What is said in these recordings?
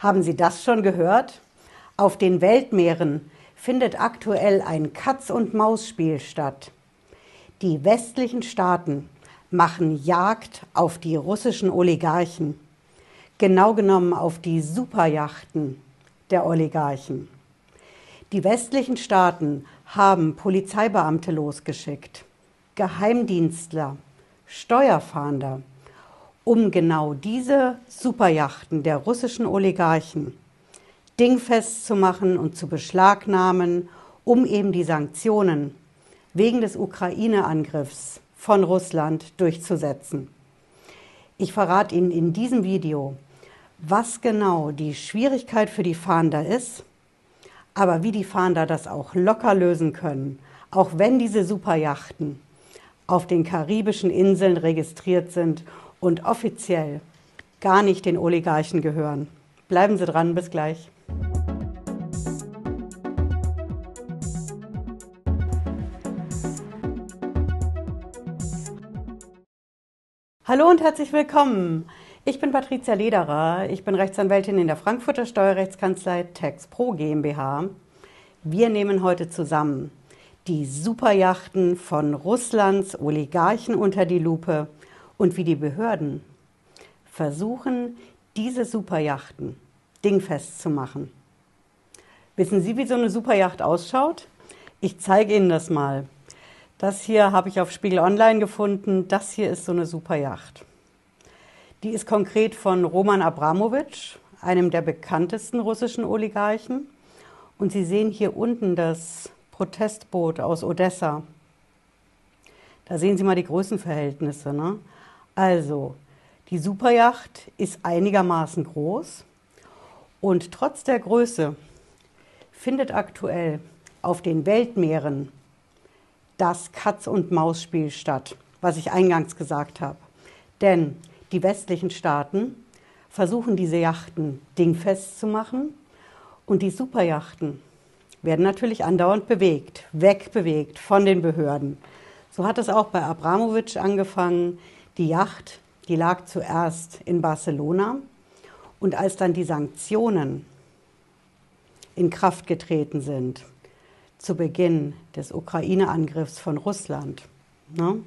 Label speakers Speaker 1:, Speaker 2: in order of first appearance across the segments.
Speaker 1: Haben Sie das schon gehört? Auf den Weltmeeren findet aktuell ein Katz-und-Maus-Spiel statt. Die westlichen Staaten machen Jagd auf die russischen Oligarchen, genau genommen auf die Superjachten der Oligarchen. Die westlichen Staaten haben Polizeibeamte losgeschickt, Geheimdienstler, Steuerfahnder, um genau diese Superjachten der russischen Oligarchen dingfest zu machen und zu beschlagnahmen, um eben die Sanktionen wegen des Ukraine-Angriffs von Russland durchzusetzen. Ich verrate Ihnen in diesem Video, was genau die Schwierigkeit für die Fahnder ist, aber wie die Fahnder das auch locker lösen können, auch wenn diese Superjachten auf den karibischen Inseln registriert sind und offiziell gar nicht den Oligarchen gehören. Bleiben Sie dran, bis gleich. Hallo und herzlich willkommen. Ich bin Patricia Lederer. Ich bin Rechtsanwältin in der Frankfurter Steuerrechtskanzlei Tax Pro GmbH. Wir nehmen heute zusammen die Superjachten von Russlands Oligarchen unter die Lupe und wie die Behörden versuchen, diese Superjachten dingfest zu machen. Wissen Sie, wie so eine Superjacht ausschaut? Ich zeige Ihnen das mal. Das hier habe ich auf Spiegel Online gefunden. Das hier ist so eine Superjacht. Die ist konkret von Roman Abramowitsch, einem der bekanntesten russischen Oligarchen. Und Sie sehen hier unten das Protestboot aus Odessa. Da sehen Sie mal die Größenverhältnisse. Ne? Also, die Superjacht ist einigermaßen groß und trotz der Größe findet aktuell auf den Weltmeeren das Katz-und-Maus-Spiel statt, was ich eingangs gesagt habe. Denn die westlichen Staaten versuchen diese Yachten dingfest zu machen und die Superjachten werden natürlich andauernd bewegt, wegbewegt von den Behörden. So hat es auch bei Abramowitsch angefangen. Die Yacht, die lag zuerst in Barcelona und als dann die Sanktionen in Kraft getreten sind, zu Beginn des Ukraine-Angriffs von Russland. Ne?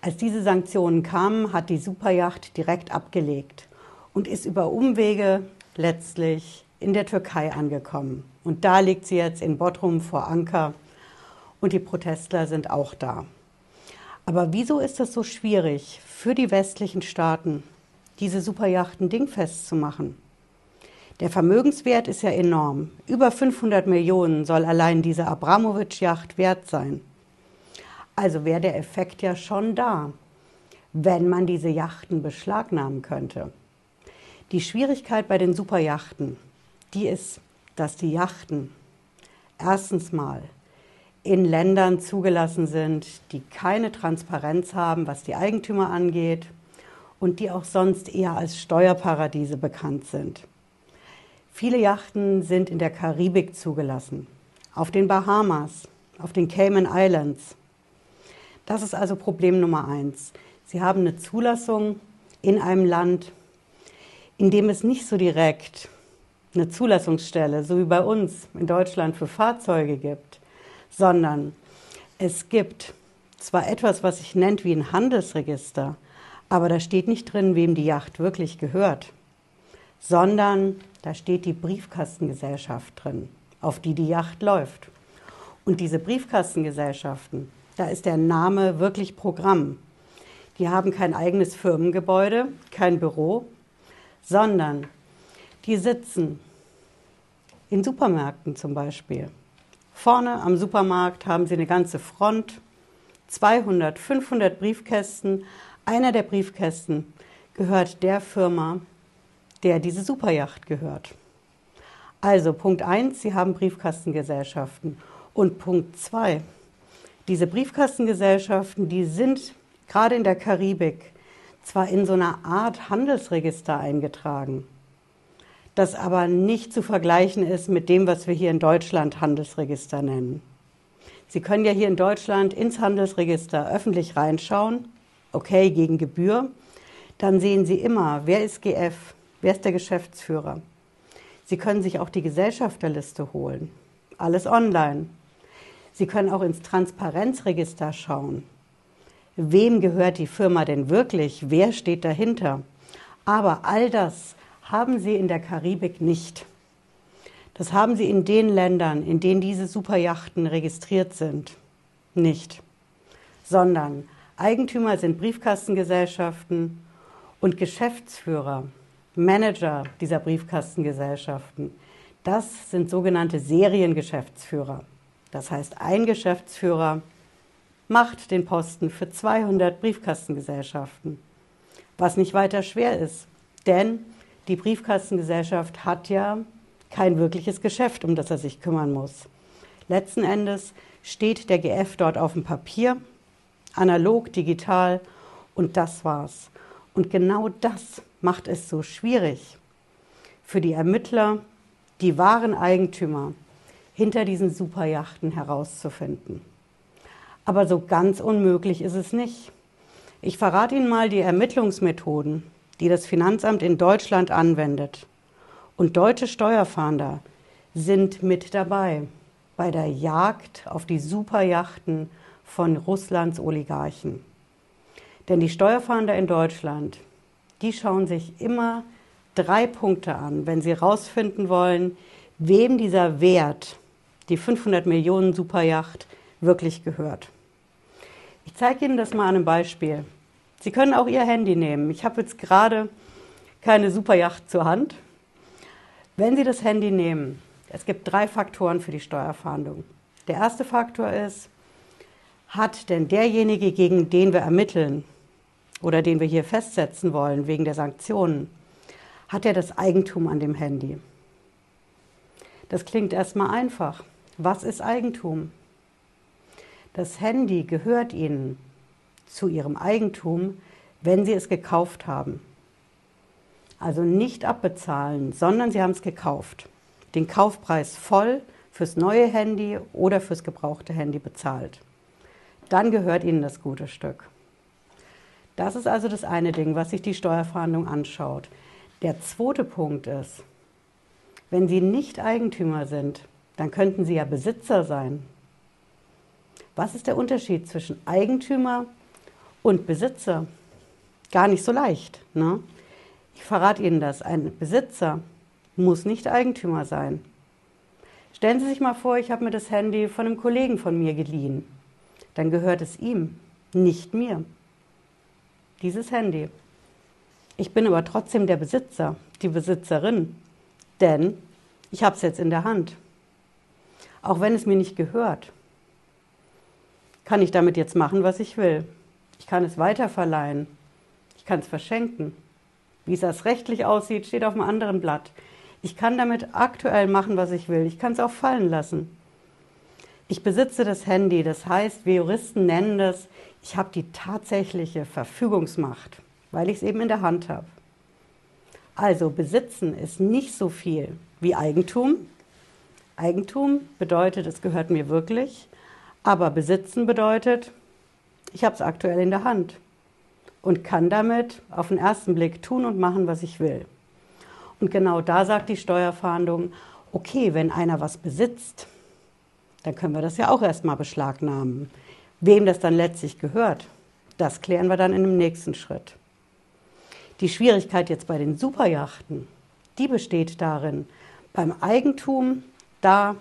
Speaker 1: Als diese Sanktionen kamen, hat die Superjacht direkt abgelegt und ist über Umwege letztlich in der Türkei angekommen. Und da liegt sie jetzt in Bodrum vor Anker und die Protestler sind auch da. Aber wieso ist es so schwierig für die westlichen Staaten, diese Superjachten dingfest zu machen? Der Vermögenswert ist ja enorm. Über 500 Millionen soll allein diese Abramowitsch-Yacht wert sein. Also wäre der Effekt ja schon da, wenn man diese Yachten beschlagnahmen könnte. Die Schwierigkeit bei den Superjachten, die ist, dass die Yachten erstens mal in Ländern zugelassen sind, die keine Transparenz haben, was die Eigentümer angeht und die auch sonst eher als Steuerparadiese bekannt sind. Viele Yachten sind in der Karibik zugelassen, auf den Bahamas, auf den Cayman Islands. Das ist also Problem Nummer eins. Sie haben eine Zulassung in einem Land, in dem es nicht so direkt eine Zulassungsstelle, so wie bei uns in Deutschland für Fahrzeuge gibt, sondern es gibt zwar etwas, was sich nennt wie ein Handelsregister, aber da steht nicht drin, wem die Yacht wirklich gehört, sondern da steht die Briefkastengesellschaft drin, auf die die Yacht läuft. Und diese Briefkastengesellschaften, da ist der Name wirklich Programm. Die haben kein eigenes Firmengebäude, kein Büro, sondern die sitzen in Supermärkten zum Beispiel. Vorne am Supermarkt haben sie eine ganze Front, 200, 500 Briefkästen. Einer der Briefkästen gehört der Firma, der diese Superjacht gehört. Also Punkt 1, Sie haben Briefkastengesellschaften. Und Punkt 2, diese Briefkastengesellschaften, die sind gerade in der Karibik zwar in so einer Art Handelsregister eingetragen, das aber nicht zu vergleichen ist mit dem, was wir hier in Deutschland Handelsregister nennen. Sie können ja hier in Deutschland ins Handelsregister öffentlich reinschauen, okay, gegen Gebühr. Dann sehen Sie immer, wer ist GF, Wer ist der Geschäftsführer? Sie können sich auch die Gesellschafterliste holen. Alles online. Sie können auch ins Transparenzregister schauen. Wem gehört die Firma denn wirklich? Wer steht dahinter? Aber all das haben Sie in der Karibik nicht. Das haben Sie in den Ländern, in denen diese Superjachten registriert sind, nicht. Sondern Eigentümer sind Briefkastengesellschaften und Geschäftsführer, Manager dieser Briefkastengesellschaften. Das sind sogenannte Seriengeschäftsführer. Das heißt, ein Geschäftsführer macht den Posten für 200 Briefkastengesellschaften, was nicht weiter schwer ist, denn die Briefkastengesellschaft hat ja kein wirkliches Geschäft, um das er sich kümmern muss. Letzten Endes steht der GF dort auf dem Papier, analog, digital und das war's. Und genau das macht es so schwierig für die Ermittler, die wahren Eigentümer hinter diesen Superjachten herauszufinden. Aber so ganz unmöglich ist es nicht. Ich verrate Ihnen mal die Ermittlungsmethoden, die das Finanzamt in Deutschland anwendet. Und deutsche Steuerfahnder sind mit dabei bei der Jagd auf die Superjachten von Russlands Oligarchen. Denn die Steuerfahnder in Deutschland, die schauen sich immer drei Punkte an, wenn sie herausfinden wollen, wem dieser Wert, die 500 Millionen Superjacht, wirklich gehört. Ich zeige Ihnen das mal an einem Beispiel. Sie können auch Ihr Handy nehmen. Ich habe jetzt gerade keine Superjacht zur Hand, wenn Sie das Handy nehmen, es gibt drei Faktoren für die Steuerfahndung. Der erste Faktor ist, hat denn derjenige, gegen den wir ermitteln oder den wir hier festsetzen wollen wegen der Sanktionen, hat er das Eigentum an dem Handy? Das klingt erstmal einfach. Was ist Eigentum? Das Handy gehört Ihnen zu Ihrem Eigentum, wenn Sie es gekauft haben. Also nicht abbezahlen, sondern Sie haben es gekauft. Den Kaufpreis voll fürs neue Handy oder fürs gebrauchte Handy bezahlt. Dann gehört Ihnen das gute Stück. Das ist also das eine Ding, was sich die Steuerfahndung anschaut. Der zweite Punkt ist, wenn Sie nicht Eigentümer sind, dann könnten Sie ja Besitzer sein. Was ist der Unterschied zwischen Eigentümer und Besitzer? Gar nicht so leicht. Ne? Ich verrate Ihnen das, ein Besitzer muss nicht Eigentümer sein. Stellen Sie sich mal vor, ich habe mir das Handy von einem Kollegen von mir geliehen. Dann gehört es ihm, nicht mir. Dieses Handy. Ich bin aber trotzdem der Besitzer, die Besitzerin, denn ich habe es jetzt in der Hand. Auch wenn es mir nicht gehört, kann ich damit jetzt machen, was ich will. Ich kann es weiterverleihen. Ich kann es verschenken. Wie es das rechtlich aussieht, steht auf einem anderen Blatt. Ich kann damit aktuell machen, was ich will. Ich kann es auch fallen lassen. Ich besitze das Handy, das heißt, wir Juristen nennen das, ich habe die tatsächliche Verfügungsmacht, weil ich es eben in der Hand habe. Also besitzen ist nicht so viel wie Eigentum. Eigentum bedeutet, es gehört mir wirklich, aber besitzen bedeutet, ich habe es aktuell in der Hand und kann damit auf den ersten Blick tun und machen, was ich will. Und genau da sagt die Steuerfahndung, okay, wenn einer was besitzt, dann können wir das ja auch erstmal beschlagnahmen. Wem das dann letztlich gehört, das klären wir dann in dem nächsten Schritt. Die Schwierigkeit jetzt bei den Superjachten, die besteht darin, beim Eigentum, da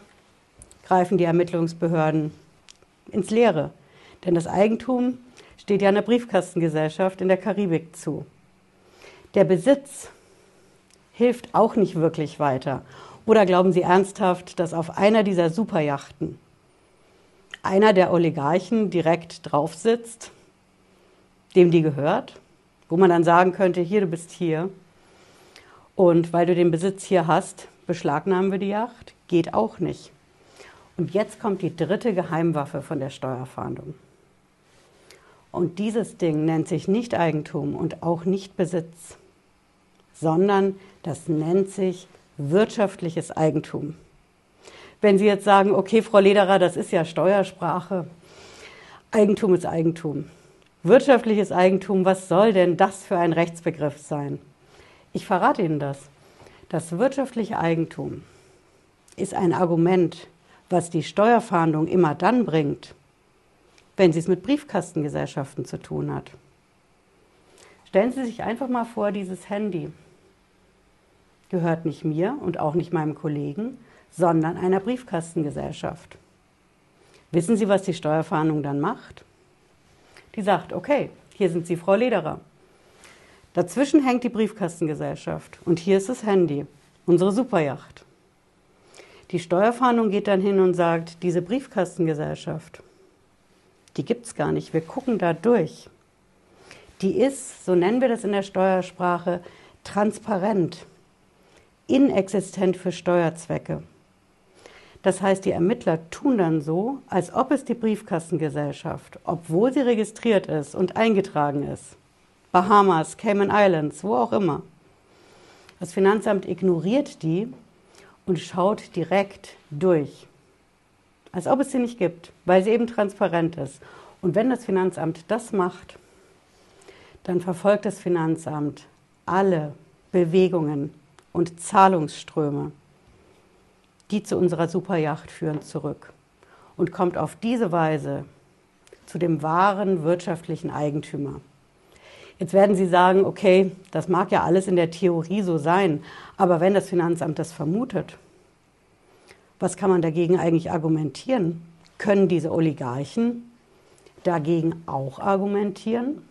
Speaker 1: greifen die Ermittlungsbehörden ins Leere. Denn das Eigentum steht ja einer Briefkastengesellschaft in der Karibik zu. Der Besitz hilft auch nicht wirklich weiter. Oder glauben Sie ernsthaft, dass auf einer dieser Superjachten einer der Oligarchen direkt drauf sitzt, dem die gehört, wo man dann sagen könnte, hier, du bist hier. Und weil du den Besitz hier hast, beschlagnahmen wir die Yacht? Geht auch nicht. Und jetzt kommt die dritte Geheimwaffe von der Steuerfahndung. Und dieses Ding nennt sich nicht Eigentum und auch nicht Besitz, sondern das nennt sich wirtschaftliches Eigentum. Wenn Sie jetzt sagen, okay, Frau Lederer, das ist ja Steuersprache, Eigentum ist Eigentum. Wirtschaftliches Eigentum, was soll denn das für ein Rechtsbegriff sein? Ich verrate Ihnen das. Das wirtschaftliche Eigentum ist ein Argument, was die Steuerfahndung immer dann bringt, wenn sie es mit Briefkastengesellschaften zu tun hat. Stellen Sie sich einfach mal vor, dieses Handy gehört nicht mir und auch nicht meinem Kollegen, sondern einer Briefkastengesellschaft. Wissen Sie, was die Steuerfahndung dann macht? Die sagt, okay, hier sind Sie, Frau Lederer. Dazwischen hängt die Briefkastengesellschaft und hier ist das Handy, unsere Superjacht. Die Steuerfahndung geht dann hin und sagt, diese Briefkastengesellschaft, die gibt es gar nicht, wir gucken da durch. Die ist, so nennen wir das in der Steuersprache, transparent, inexistent für Steuerzwecke. Das heißt, die Ermittler tun dann so, als ob es die Briefkastengesellschaft, obwohl sie registriert ist und eingetragen ist, Bahamas, Cayman Islands, wo auch immer. Das Finanzamt ignoriert die und schaut direkt durch. Als ob es sie nicht gibt, weil sie eben transparent ist. Und wenn das Finanzamt das macht, dann verfolgt das Finanzamt alle Bewegungen und Zahlungsströme, die zu unserer Superjacht führen, zurück und kommt auf diese Weise zu dem wahren wirtschaftlichen Eigentümer. Jetzt werden Sie sagen, okay, das mag ja alles in der Theorie so sein, aber wenn das Finanzamt das vermutet, was kann man dagegen eigentlich argumentieren? Können diese Oligarchen dagegen auch argumentieren?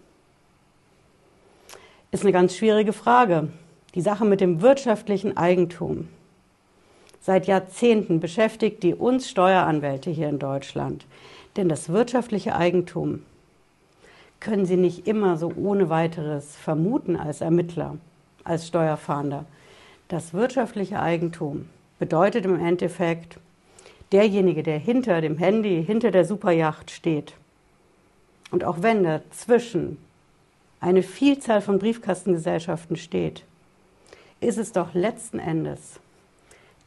Speaker 1: Ist eine ganz schwierige Frage. Die Sache mit dem wirtschaftlichen Eigentum. Seit Jahrzehnten beschäftigt die uns Steueranwälte hier in Deutschland. Denn das wirtschaftliche Eigentum können Sie nicht immer so ohne weiteres vermuten als Ermittler, als Steuerfahnder. Das wirtschaftliche Eigentum bedeutet im Endeffekt, derjenige, der hinter dem Handy, hinter der Superjacht steht. Und auch wenn dazwischen eine Vielzahl von Briefkastengesellschaften steht, ist es doch letzten Endes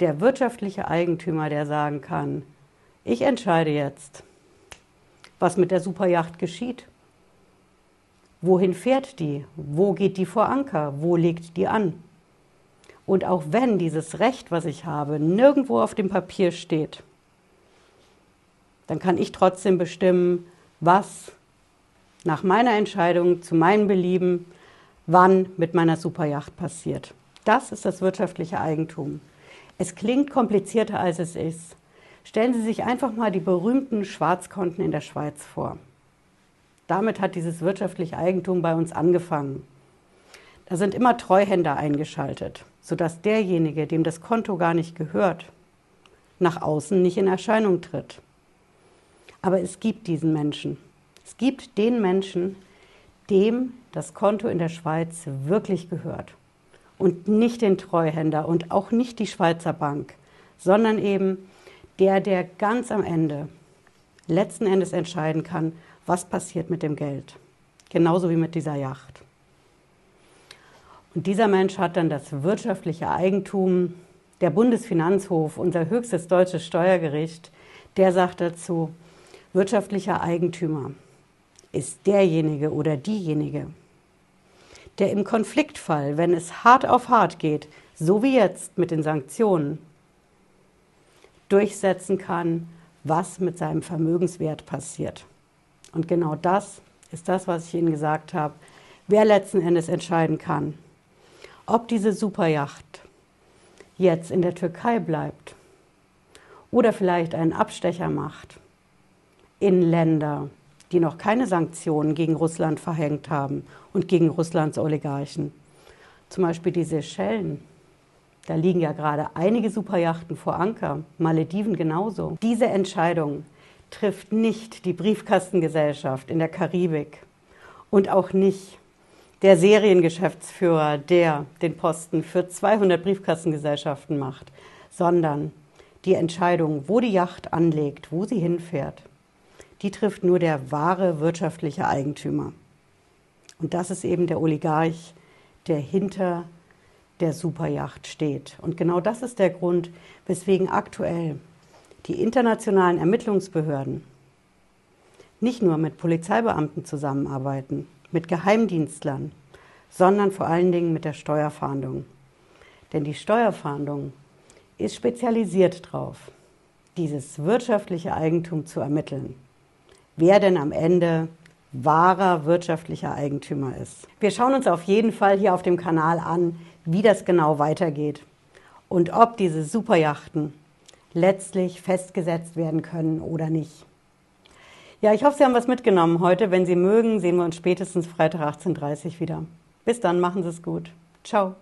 Speaker 1: der wirtschaftliche Eigentümer, der sagen kann, ich entscheide jetzt, was mit der Superjacht geschieht. Wohin fährt die? Wo geht die vor Anker? Wo legt die an? Und auch wenn dieses Recht, was ich habe, nirgendwo auf dem Papier steht, dann kann ich trotzdem bestimmen, was nach meiner Entscheidung zu meinem Belieben wann mit meiner Superjacht passiert. Das ist das wirtschaftliche Eigentum. Es klingt komplizierter, als es ist. Stellen Sie sich einfach mal die berühmten Schwarzkonten in der Schweiz vor. Damit hat dieses wirtschaftliche Eigentum bei uns angefangen. Da sind immer Treuhänder eingeschaltet, sodass derjenige, dem das Konto gar nicht gehört, nach außen nicht in Erscheinung tritt. Aber es gibt diesen Menschen. Es gibt den Menschen, dem das Konto in der Schweiz wirklich gehört und nicht den Treuhänder und auch nicht die Schweizer Bank, sondern eben der, der ganz am Ende letzten Endes entscheiden kann, was passiert mit dem Geld. Genauso wie mit dieser Yacht. Und dieser Mensch hat dann das wirtschaftliche Eigentum. Der Bundesfinanzhof, unser höchstes deutsches Steuergericht, der sagt dazu, wirtschaftlicher Eigentümer ist derjenige oder diejenige, der im Konfliktfall, wenn es hart auf hart geht, so wie jetzt mit den Sanktionen, durchsetzen kann, was mit seinem Vermögenswert passiert. Und genau das ist das, was ich Ihnen gesagt habe, wer letzten Endes entscheiden kann, ob diese Superjacht jetzt in der Türkei bleibt oder vielleicht einen Abstecher macht in Länder, die noch keine Sanktionen gegen Russland verhängt haben und gegen Russlands Oligarchen. Zum Beispiel die Seychellen. Da liegen ja gerade einige Superjachten vor Anker, Malediven genauso. Diese Entscheidung trifft nicht die Briefkastengesellschaft in der Karibik und auch nicht der Seriengeschäftsführer, der den Posten für 200 Briefkastengesellschaften macht, sondern die Entscheidung, wo die Yacht anlegt, wo sie hinfährt, die trifft nur der wahre wirtschaftliche Eigentümer. Und das ist eben der Oligarch, der hinter der Superjacht steht. Und genau das ist der Grund, weswegen aktuell die internationalen Ermittlungsbehörden nicht nur mit Polizeibeamten zusammenarbeiten, mit Geheimdienstlern, sondern vor allen Dingen mit der Steuerfahndung. Denn die Steuerfahndung ist spezialisiert darauf, dieses wirtschaftliche Eigentum zu ermitteln. Wer denn am Ende wahrer wirtschaftlicher Eigentümer ist. Wir schauen uns auf jeden Fall hier auf dem Kanal an, wie das genau weitergeht und ob diese Superjachten letztlich festgesetzt werden können oder nicht. Ja, ich hoffe, Sie haben was mitgenommen heute. Wenn Sie mögen, sehen wir uns spätestens Freitag 18.30 Uhr wieder. Bis dann, machen Sie es gut. Ciao.